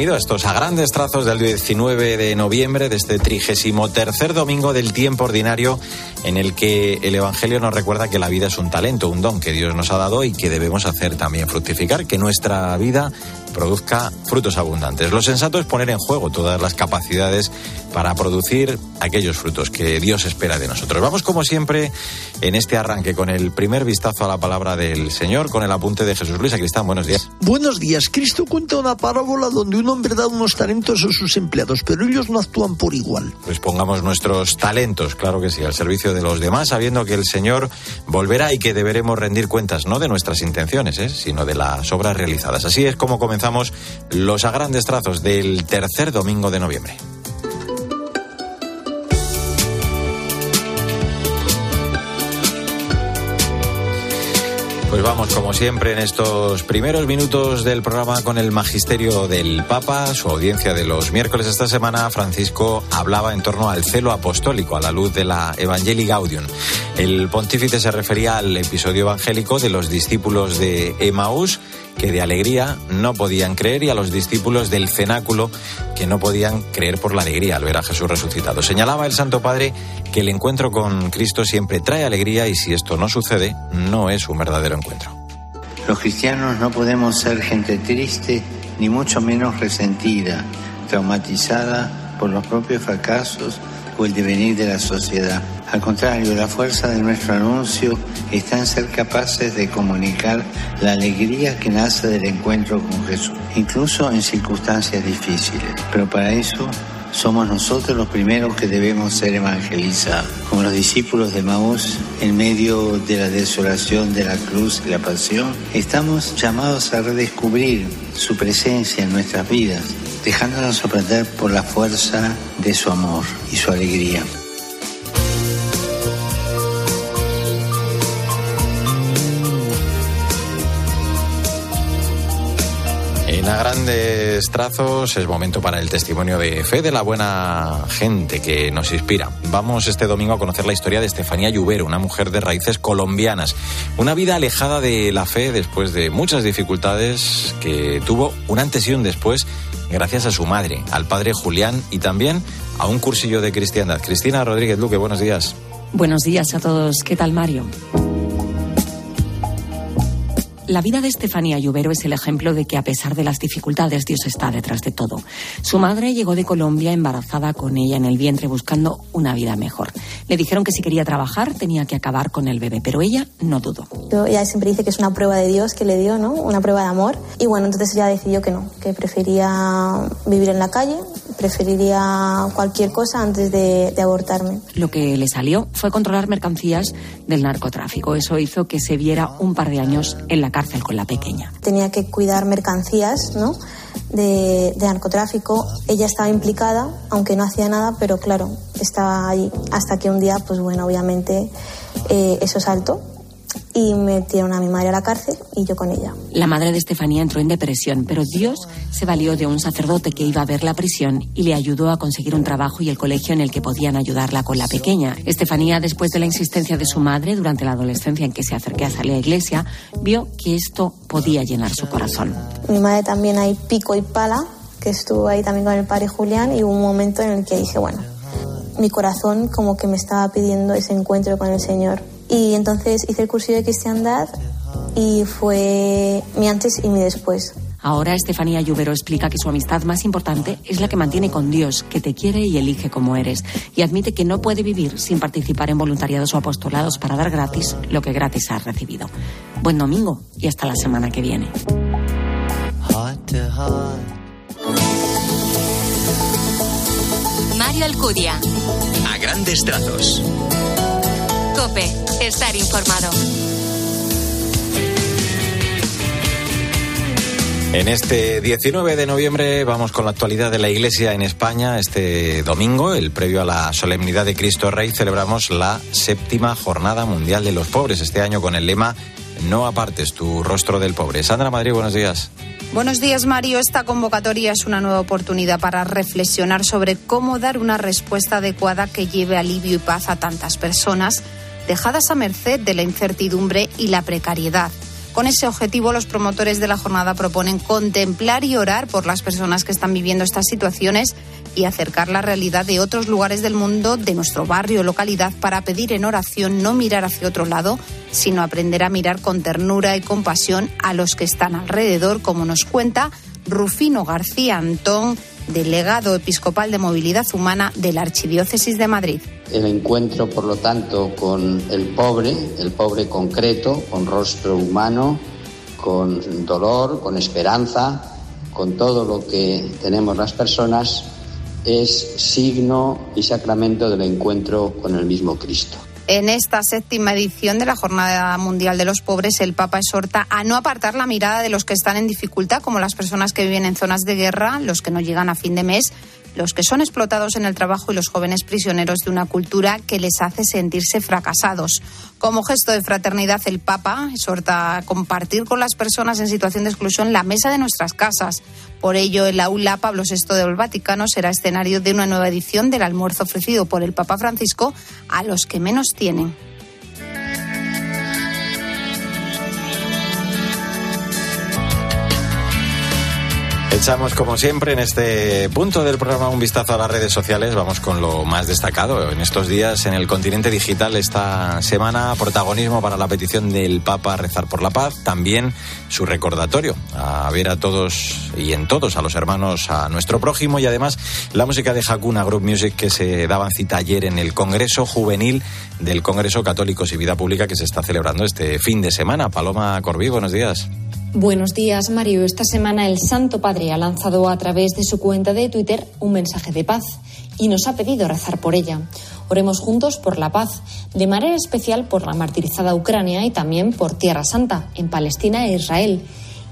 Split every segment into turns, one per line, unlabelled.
estos a grandes trazos del 19 de noviembre de este trigésimo tercer domingo del tiempo ordinario en el que el Evangelio nos recuerda que la vida es un talento, un don que Dios nos ha dado y que debemos hacer también fructificar, que nuestra vida produzca frutos abundantes. Lo sensato es poner en juego todas las capacidades para producir aquellos frutos que Dios espera de nosotros. Vamos como siempre en este arranque con el primer vistazo a la palabra del Señor, con el apunte de Jesús Luis Cristán. Buenos días.
Buenos días. Cristo cuenta una parábola donde un hombre da unos talentos a sus empleados, pero ellos no actúan por igual.
Pues pongamos nuestros talentos, claro que sí, al servicio de los demás, sabiendo que el Señor volverá y que deberemos rendir cuentas no de nuestras intenciones, ¿eh? sino de las obras realizadas. Así es como comenzamos los a grandes trazos del tercer domingo de noviembre. Pues vamos, como siempre, en estos primeros minutos del programa con el magisterio del Papa, su audiencia de los miércoles esta semana, Francisco hablaba en torno al celo apostólico a la luz de la Evangelii Gaudium. El pontífice se refería al episodio evangélico de los discípulos de Emaús que de alegría no podían creer y a los discípulos del cenáculo que no podían creer por la alegría al ver a Jesús resucitado. Señalaba el Santo Padre que el encuentro con Cristo siempre trae alegría y si esto no sucede, no es un verdadero encuentro.
Los cristianos no podemos ser gente triste, ni mucho menos resentida, traumatizada por los propios fracasos el devenir de la sociedad. Al contrario, la fuerza de nuestro anuncio está en ser capaces de comunicar la alegría que nace del encuentro con Jesús, incluso en circunstancias difíciles. Pero para eso somos nosotros los primeros que debemos ser evangelizados. Como los discípulos de Maús, en medio de la desolación de la cruz y la pasión, estamos llamados a redescubrir su presencia en nuestras vidas, dejándonos sorprender por la fuerza de su amor y su alegría.
A grandes trazos es momento para el testimonio de fe de la buena gente que nos inspira. Vamos este domingo a conocer la historia de Estefanía Lluvero, una mujer de raíces colombianas. Una vida alejada de la fe después de muchas dificultades que tuvo un antes y un después gracias a su madre, al padre Julián y también a un cursillo de cristiandad. Cristina Rodríguez Luque, buenos días.
Buenos días a todos. ¿Qué tal, Mario? La vida de Estefanía Lluvero es el ejemplo de que a pesar de las dificultades Dios está detrás de todo. Su madre llegó de Colombia embarazada con ella en el vientre buscando una vida mejor. Le dijeron que si quería trabajar tenía que acabar con el bebé, pero ella no dudó.
ella siempre dice que es una prueba de Dios que le dio, ¿no? Una prueba de amor. Y bueno, entonces ella decidió que no, que prefería vivir en la calle, preferiría cualquier cosa antes de, de abortarme.
Lo que le salió fue controlar mercancías del narcotráfico. Eso hizo que se viera un par de años en la cárcel con la pequeña.
Tenía que cuidar mercancías, ¿no? De, de, narcotráfico. Ella estaba implicada, aunque no hacía nada, pero claro, estaba ahí. Hasta que un día, pues bueno, obviamente eh, eso saltó y metieron a mi madre a la cárcel y yo con ella.
La madre de Estefanía entró en depresión, pero Dios se valió de un sacerdote que iba a ver la prisión y le ayudó a conseguir un trabajo y el colegio en el que podían ayudarla con la pequeña. Estefanía, después de la insistencia de su madre durante la adolescencia en que se acerqué a salir a la iglesia, vio que esto podía llenar su corazón.
Mi madre también hay pico y pala, que estuvo ahí también con el padre Julián y hubo un momento en el que dije, bueno, mi corazón como que me estaba pidiendo ese encuentro con el Señor. Y entonces hice el curso de cristiandad y fue mi antes y mi después.
Ahora Estefanía Lluvero explica que su amistad más importante es la que mantiene con Dios, que te quiere y elige como eres, y admite que no puede vivir sin participar en voluntariados o apostolados para dar gratis lo que gratis ha recibido. Buen domingo y hasta la semana que viene.
Mario Alcudia.
A grandes trazos.
Cope, estar informado.
En este 19 de noviembre vamos con la actualidad de la Iglesia en España. Este domingo, el previo a la solemnidad de Cristo Rey, celebramos la séptima Jornada Mundial de los Pobres. Este año con el lema No apartes tu rostro del pobre. Sandra Madrid, buenos días.
Buenos días, Mario. Esta convocatoria es una nueva oportunidad para reflexionar sobre cómo dar una respuesta adecuada que lleve alivio y paz a tantas personas dejadas a merced de la incertidumbre y la precariedad. Con ese objetivo, los promotores de la jornada proponen contemplar y orar por las personas que están viviendo estas situaciones y acercar la realidad de otros lugares del mundo, de nuestro barrio o localidad, para pedir en oración no mirar hacia otro lado, sino aprender a mirar con ternura y compasión a los que están alrededor, como nos cuenta Rufino García Antón, delegado episcopal de movilidad humana de la Archidiócesis de Madrid.
El encuentro, por lo tanto, con el pobre, el pobre concreto, con rostro humano, con dolor, con esperanza, con todo lo que tenemos las personas, es signo y sacramento del encuentro con el mismo Cristo.
En esta séptima edición de la Jornada Mundial de los Pobres, el Papa exhorta a no apartar la mirada de los que están en dificultad, como las personas que viven en zonas de guerra, los que no llegan a fin de mes, los que son explotados en el trabajo y los jóvenes prisioneros de una cultura que les hace sentirse fracasados. Como gesto de fraternidad, el Papa exhorta a compartir con las personas en situación de exclusión la mesa de nuestras casas. Por ello, el aula Pablo VI del Vaticano será escenario de una nueva edición del almuerzo ofrecido por el Papa Francisco a los que menos tienen.
Echamos, como siempre, en este punto del programa un vistazo a las redes sociales. Vamos con lo más destacado. En estos días, en el continente digital, esta semana, protagonismo para la petición del Papa a rezar por la paz. También su recordatorio a ver a todos y en todos a los hermanos, a nuestro prójimo. Y además, la música de Hakuna Group Music que se daba cita ayer en el Congreso Juvenil del Congreso Católicos y Vida Pública que se está celebrando este fin de semana. Paloma Corbí, buenos días.
Buenos días, Mario. Esta semana el Santo Padre ha lanzado a través de su cuenta de Twitter un mensaje de paz y nos ha pedido rezar por ella. Oremos juntos por la paz, de manera especial por la martirizada Ucrania y también por Tierra Santa, en Palestina e Israel.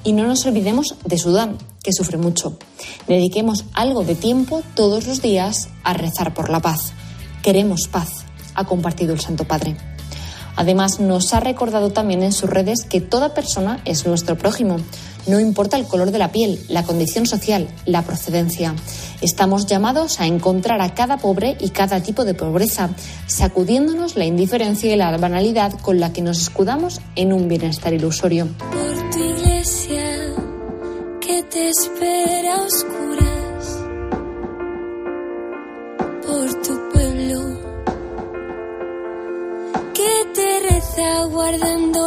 Y no nos olvidemos de Sudán, que sufre mucho. Dediquemos algo de tiempo todos los días a rezar por la paz. Queremos paz, ha compartido el Santo Padre. Además, nos ha recordado también en sus redes que toda persona es nuestro prójimo. No importa el color de la piel, la condición social, la procedencia. Estamos llamados a encontrar a cada pobre y cada tipo de pobreza, sacudiéndonos la indiferencia y la banalidad con la que nos escudamos en un bienestar ilusorio.
Por tu iglesia que te espera a Than
de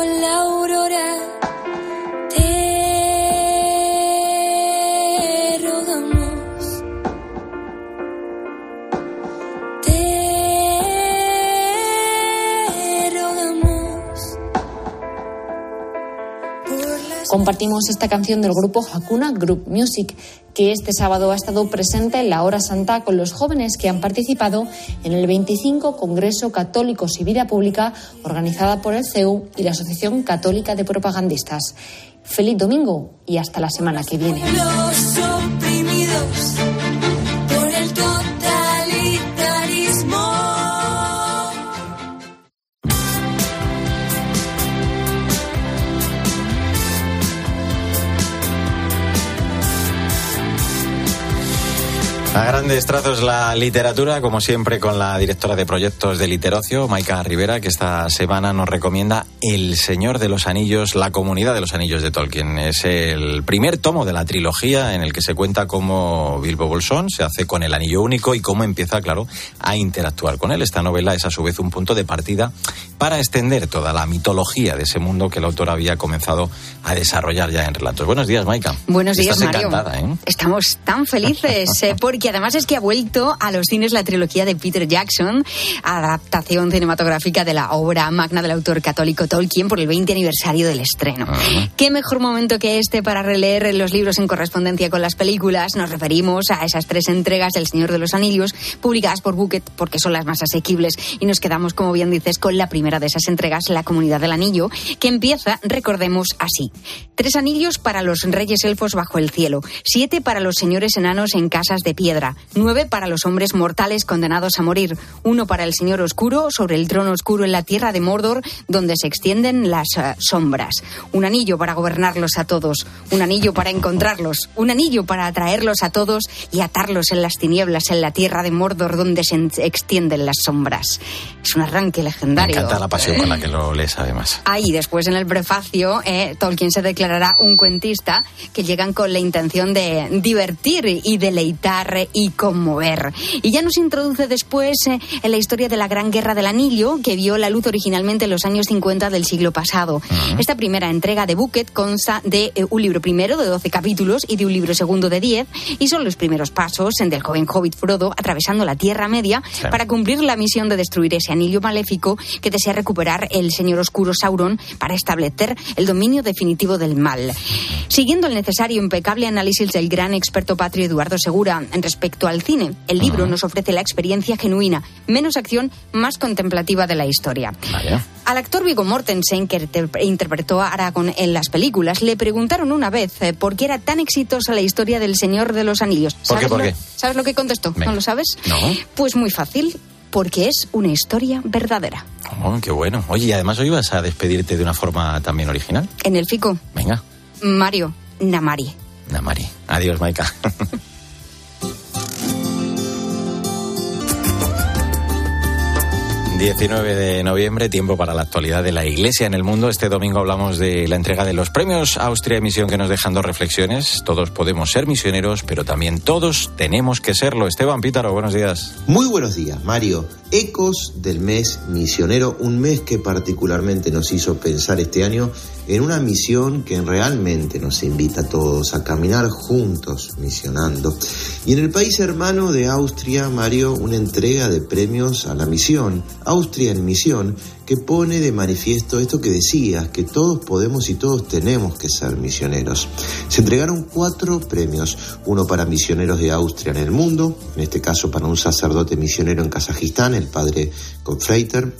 Esta canción del grupo Hakuna Group Music, que este sábado ha estado presente en la Hora Santa con los jóvenes que han participado en el 25 Congreso Católicos y Vida Pública organizada por el CEU y la Asociación Católica de Propagandistas. Feliz domingo y hasta la semana que viene.
Los
A grandes trazos la literatura, como siempre, con la directora de proyectos de Literocio, Maika Rivera, que esta semana nos recomienda El Señor de los Anillos, la comunidad de los anillos de Tolkien. Es el primer tomo de la trilogía en el que se cuenta cómo Bilbo Bolsón se hace con el anillo único y cómo empieza, claro, a interactuar con él. Esta novela es a su vez un punto de partida para extender toda la mitología de ese mundo que el autor había comenzado a desarrollar ya en relatos. Buenos días, Maika.
Buenos días,
Estás
Mario.
encantada, ¿eh?
Estamos tan felices eh, porque además es que ha vuelto a los cines la trilogía de Peter Jackson, adaptación cinematográfica de la obra magna del autor católico Tolkien por el 20 aniversario del estreno. ¿Qué mejor momento que este para releer los libros en correspondencia con las películas? Nos referimos a esas tres entregas del Señor de los Anillos publicadas por Bucket porque son las más asequibles y nos quedamos, como bien dices, con la primera de esas entregas, La Comunidad del Anillo, que empieza, recordemos, así. Tres anillos para los reyes elfos bajo el cielo, siete para los señores enanos en casas de piedra piedra, nueve para los hombres mortales condenados a morir, uno para el Señor Oscuro sobre el trono oscuro en la tierra de Mordor, donde se extienden las uh, sombras, un anillo para gobernarlos a todos, un anillo para encontrarlos, un anillo para atraerlos a todos y atarlos en las tinieblas en la tierra de Mordor, donde se extienden las sombras. Es un arranque legendario.
Me encanta la pasión con la que lo lees, además.
Ahí, después en el prefacio, eh, Tolkien se declarará un cuentista que llegan con la intención de divertir y deleitar y conmover. Y ya nos introduce después eh, en la historia de la Gran Guerra del Anillo, que vio la luz originalmente en los años 50 del siglo pasado. Esta primera entrega de Bucket consta de eh, un libro primero de 12 capítulos y de un libro segundo de 10, y son los primeros pasos del joven hobbit Frodo atravesando la Tierra Media para cumplir la misión de destruir ese anillo maléfico que desea recuperar el señor oscuro Sauron para establecer el dominio definitivo del mal. Siguiendo el necesario impecable análisis del gran experto patrio Eduardo Segura en respecto al cine, el libro nos ofrece la experiencia genuina, menos acción, más contemplativa de la historia. Al actor Viggo Mortensen, que interpretó a Aragorn en las películas, le preguntaron una vez eh, por qué era tan exitosa la historia del Señor de los Anillos.
¿Por qué? ¿Por
lo,
qué?
¿Sabes lo que contestó?
Venga.
¿No lo sabes?
No.
Pues muy fácil, porque es una historia verdadera.
Oh, qué bueno. Oye, y además hoy vas a despedirte de una forma también original.
En el FICO,
Venga,
Mario Namari.
Namari. Adiós, Maika. ...19 de noviembre, tiempo para la actualidad de la Iglesia en el mundo. Este domingo hablamos de la entrega de los premios Austria Emisión que nos dejan dos reflexiones. Todos podemos ser misioneros, pero también todos tenemos que serlo. Esteban Pítaro, buenos días.
Muy buenos días, Mario. Ecos del mes misionero, un mes que particularmente nos hizo pensar este año en una misión que realmente nos invita a todos a caminar juntos misionando. Y en el país hermano de Austria, Mario, una entrega de premios a la misión, Austria en misión, que pone de manifiesto esto que decías, que todos podemos y todos tenemos que ser misioneros. Se entregaron cuatro premios, uno para misioneros de Austria en el mundo, en este caso para un sacerdote misionero en Kazajistán, el padre Confreiter,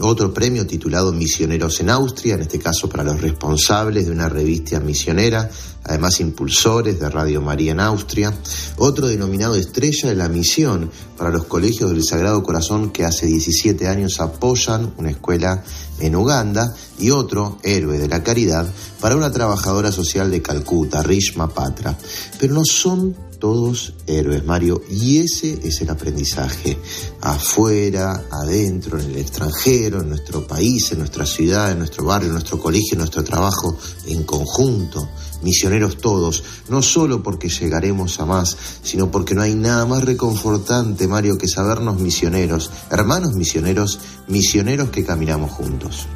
otro premio titulado Misioneros en Austria, en este caso para los responsables de una revista misionera, además impulsores de Radio María en Austria. Otro denominado Estrella de la Misión para los colegios del Sagrado Corazón que hace 17 años apoyan una escuela en Uganda. Y otro, Héroe de la Caridad, para una trabajadora social de Calcuta, Rishma Patra. Pero no son todos héroes, Mario, y ese es el aprendizaje. Afuera, adentro, en el extranjero, en nuestro país, en nuestra ciudad, en nuestro barrio, en nuestro colegio, en nuestro trabajo, en conjunto. Misioneros todos, no solo porque llegaremos a más, sino porque no hay nada más reconfortante, Mario, que sabernos misioneros, hermanos misioneros, misioneros que caminamos juntos.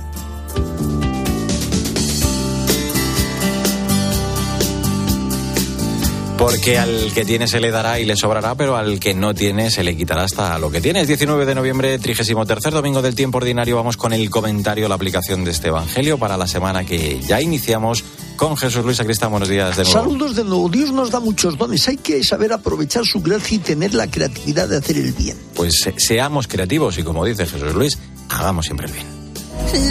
Porque al que tiene se le dará y le sobrará, pero al que no tiene se le quitará hasta lo que tiene. Es 19 de noviembre, 33 domingo del tiempo ordinario. Vamos con el comentario, la aplicación de este evangelio para la semana que ya iniciamos con Jesús Luis Sacristán. Buenos días de nuevo.
Saludos de nuevo. Dios nos da muchos dones. Hay que saber aprovechar su gracia y tener la creatividad de hacer el bien.
Pues se- seamos creativos y como dice Jesús Luis, hagamos siempre el bien.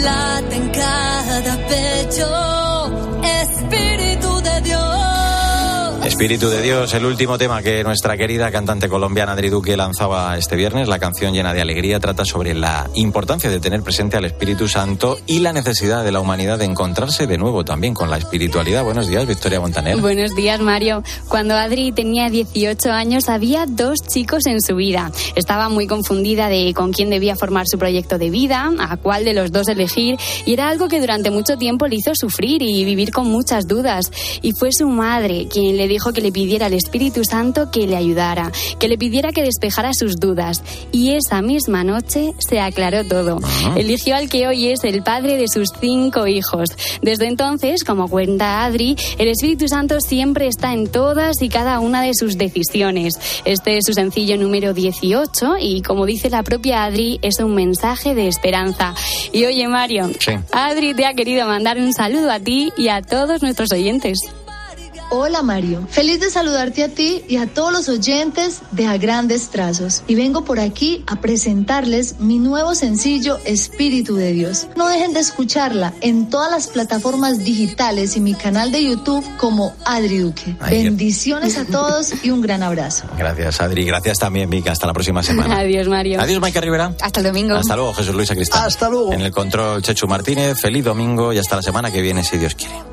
Late en cada pecho,
Espíritu de Dios, el último tema que nuestra querida cantante colombiana Adri Duque lanzaba este viernes, la canción llena de alegría, trata sobre la importancia de tener presente al Espíritu Santo y la necesidad de la humanidad de encontrarse de nuevo también con la espiritualidad. Buenos días, Victoria Montaner.
Buenos días, Mario. Cuando Adri tenía 18 años, había dos chicos en su vida. Estaba muy confundida de con quién debía formar su proyecto de vida, a cuál de los dos elegir, y era algo que durante mucho tiempo le hizo sufrir y vivir con muchas dudas. Y fue su madre quien le dijo que le pidiera al Espíritu Santo que le ayudara, que le pidiera que despejara sus dudas. Y esa misma noche se aclaró todo. Eligió al que hoy es el padre de sus cinco hijos. Desde entonces, como cuenta Adri, el Espíritu Santo siempre está en todas y cada una de sus decisiones. Este es su sencillo número 18 y, como dice la propia Adri, es un mensaje de esperanza. Y oye, Mario,
Sí.
Adri te ha querido mandar un saludo a ti y a todos nuestros oyentes.
Hola Mario, feliz de saludarte a ti y a todos los oyentes de A Grandes Trazos. Y vengo por aquí a presentarles mi nuevo sencillo Espíritu de Dios. No dejen de escucharla en todas las plataformas digitales y mi canal de YouTube como Adri Duque. Bendiciones a todos y un gran abrazo.
Gracias Adri, gracias también Mica, hasta la próxima semana.
Adiós Mario.
Adiós Maika Rivera.
Hasta el domingo.
Hasta luego Jesús Luis Acristán.
Hasta luego.
En el control Chechu Martínez, feliz domingo y hasta la semana que viene si Dios quiere.